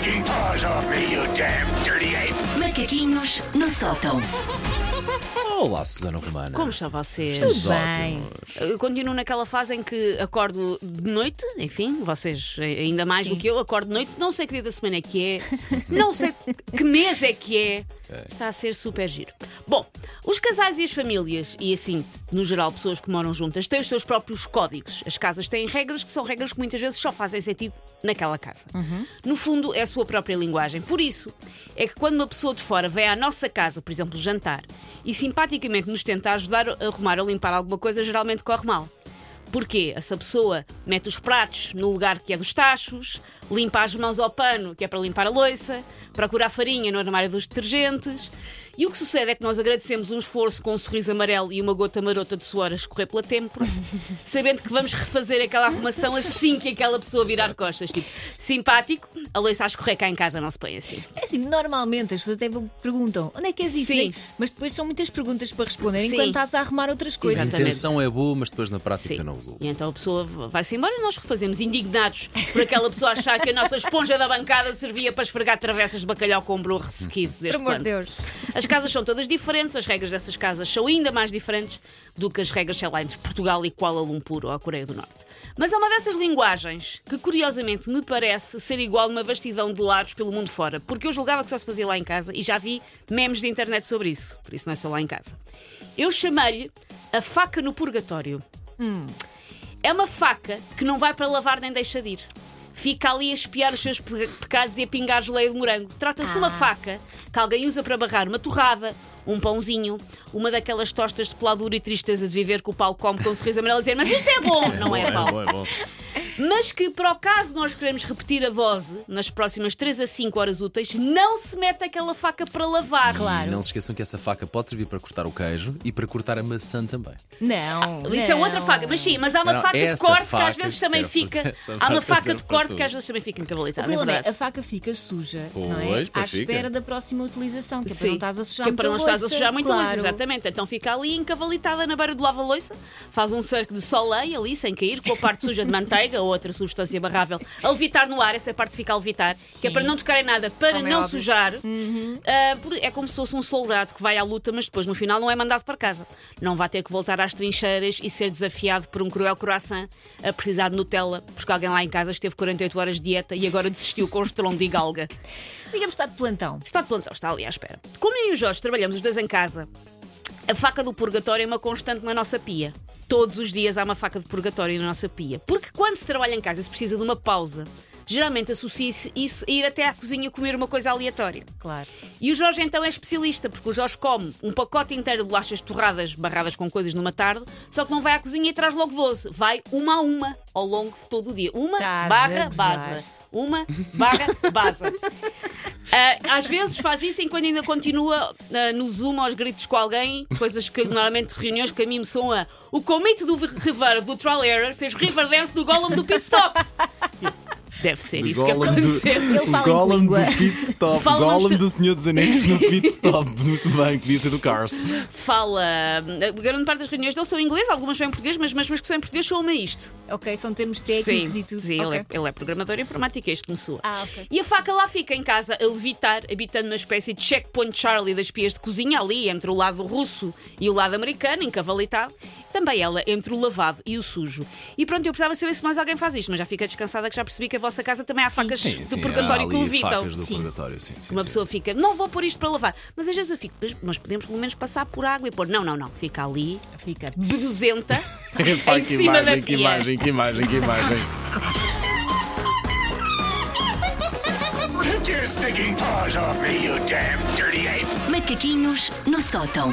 paws off me, you damn dirty ape! Macaquinhos no sótão. Olá, Susana Romana. Como estão vocês? Estamos bem. ótimos. Eu continuo naquela fase em que acordo de noite, enfim, vocês ainda mais Sim. do que eu, acordo de noite, não sei que dia da semana é que é, não sei que mês é que é. Está a ser super giro. Bom, os casais e as famílias, e assim, no geral, pessoas que moram juntas, têm os seus próprios códigos. As casas têm regras que são regras que muitas vezes só fazem sentido naquela casa. No fundo, é a sua própria linguagem. Por isso, é que quando uma pessoa de fora vem à nossa casa, por exemplo, jantar, e simpaticamente nos tenta ajudar a arrumar ou limpar alguma coisa, geralmente corre mal. Porquê? Essa pessoa mete os pratos no lugar que é dos tachos, limpa as mãos ao pano, que é para limpar a loiça, procura a farinha no armário dos detergentes. E o que sucede é que nós agradecemos um esforço com um sorriso amarelo e uma gota marota de suor a escorrer pela têmpora, sabendo que vamos refazer aquela arrumação assim que aquela pessoa virar costas. Tipo, simpático, a loiça a escorrer cá em casa não se põe assim. É assim, normalmente as pessoas até perguntam onde é que existe, Sim. mas depois são muitas perguntas para responder Sim. enquanto estás a arrumar outras coisas. A Exatamente. intenção é boa, mas depois na prática Sim. não resulta. E então a pessoa vai-se embora e nós refazemos, indignados por aquela pessoa achar que a nossa esponja da bancada servia para esfregar travessas de bacalhau com um burro ressequido. Por deste amor de Deus. As casas são todas diferentes, as regras dessas casas são ainda mais diferentes do que as regras, sei lá, entre Portugal e Kuala Lumpur ou a Coreia do Norte. Mas há uma dessas linguagens que, curiosamente, me parece ser igual numa vastidão de lares pelo mundo fora, porque eu julgava que só se fazia lá em casa e já vi memes de internet sobre isso, por isso não é só lá em casa. Eu chamei-lhe a faca no purgatório. É uma faca que não vai para lavar nem deixa de ir. Fica ali a espiar os seus pe- pecados e a pingar geleia de morango. Trata-se de uma faca que alguém usa para barrar uma torrada, um pãozinho, uma daquelas tostas de peladura e tristeza de viver que o Paulo come com um sorriso amarelo e dizer Mas isto é bom! Não é, Paulo? é bom. Mas que, para o caso nós queremos repetir a dose nas próximas 3 a 5 horas úteis, não se mete aquela faca para lavar. Claro. Não se esqueçam que essa faca pode servir para cortar o queijo e para cortar a maçã também. Não. Isso é outra faca, mas sim, mas há uma Não, faca de essa corte que faca às vezes também serve fica. para- essa Há uma faca serve de para corte tudo. que às vezes também fica O encavalitada. problema é é, a verdade. faca fica suja, não é? Pois, À pois fica. espera da próxima utilização, que é para Sim, não estás a sujar que é muita para não estás a louça, sujar muito claro. louça, exatamente. Então fica ali encavalitada na beira do lava-loiça, faz um cerco de soleil ali, sem cair, com a parte suja de manteiga outra substância barrável a levitar no ar, essa é a parte que fica a levitar, que é Sim. para não tocar em nada, para Como é não óbvio. sujar. Ah, por- é como se fosse um soldado que vai à luta, mas depois no final não é mandado para casa. Não vai ter que voltar às trincheiras e ser desafiado por um cruel croissant a precisar de Nutella, porque alguém lá em casa esteve 48 horas de dieta e agora desistiu com estrondo de galga. Digamos está de plantão. Está de plantão, está ali à espera. Como eu e o Jorge trabalhamos os dois em casa, a faca do purgatório é uma constante na nossa pia. Todos os dias há uma faca de purgatório na nossa pia. Porque quando se trabalha em casa se precisa de uma pausa, geralmente associa-se isso a ir até à cozinha comer uma coisa aleatória. Claro. E o Jorge então é especialista, porque o Jorge come um pacote inteiro de bolachas torradas, barradas com coisas numa tarde, só que não vai à cozinha e traz logo 12. Vai uma a uma ao longo de todo o dia. Uma Estás a barra baza. Uma barra baza. Ah, às vezes faz isso enquanto ainda continua ah, no Zoom aos gritos com alguém, coisas que normalmente reuniões que a mim me são a. O comito do reverb do Trial Error fez river dance do Gollum do Pit Stop. Deve ser isso que aconteceu. Ele fala em língua. do Pit Stop. Fala Gollum uns- do Senhor dos Anéis no Pit Stop. Muito bem, que ser do Cars. Fala. A grande parte das reuniões dele são em inglês, algumas são em português, mas mesmo as que são em português são a isto. Ok, são termos técnicos sim, e tudo. Sim, Ok. ele, é, ele é programador informático, este começou. Ah, ok. E a faca lá fica em casa a levitar, habitando uma espécie de checkpoint Charlie das pias de cozinha, ali entre o lado russo e o lado americano, encavalitado. Também ela entre o lavado e o sujo. E pronto, eu precisava saber se mais alguém faz isto, mas já fica descansada que já percebi que a vossa casa também há Sim. facas Sim, de sim, purgatório que levitam. do Sim. purgatório, sim, sim. Uma pessoa fica, não vou pôr isto para lavar. Mas às vezes eu fico, "Mas- mas podemos pelo menos passar por água e pôr. Não, não, não. Fica ali, Fica. beduzenta, em que cima imagem, da que pia. imagem, que imagem, que imagem. Macaquinhos no sótão.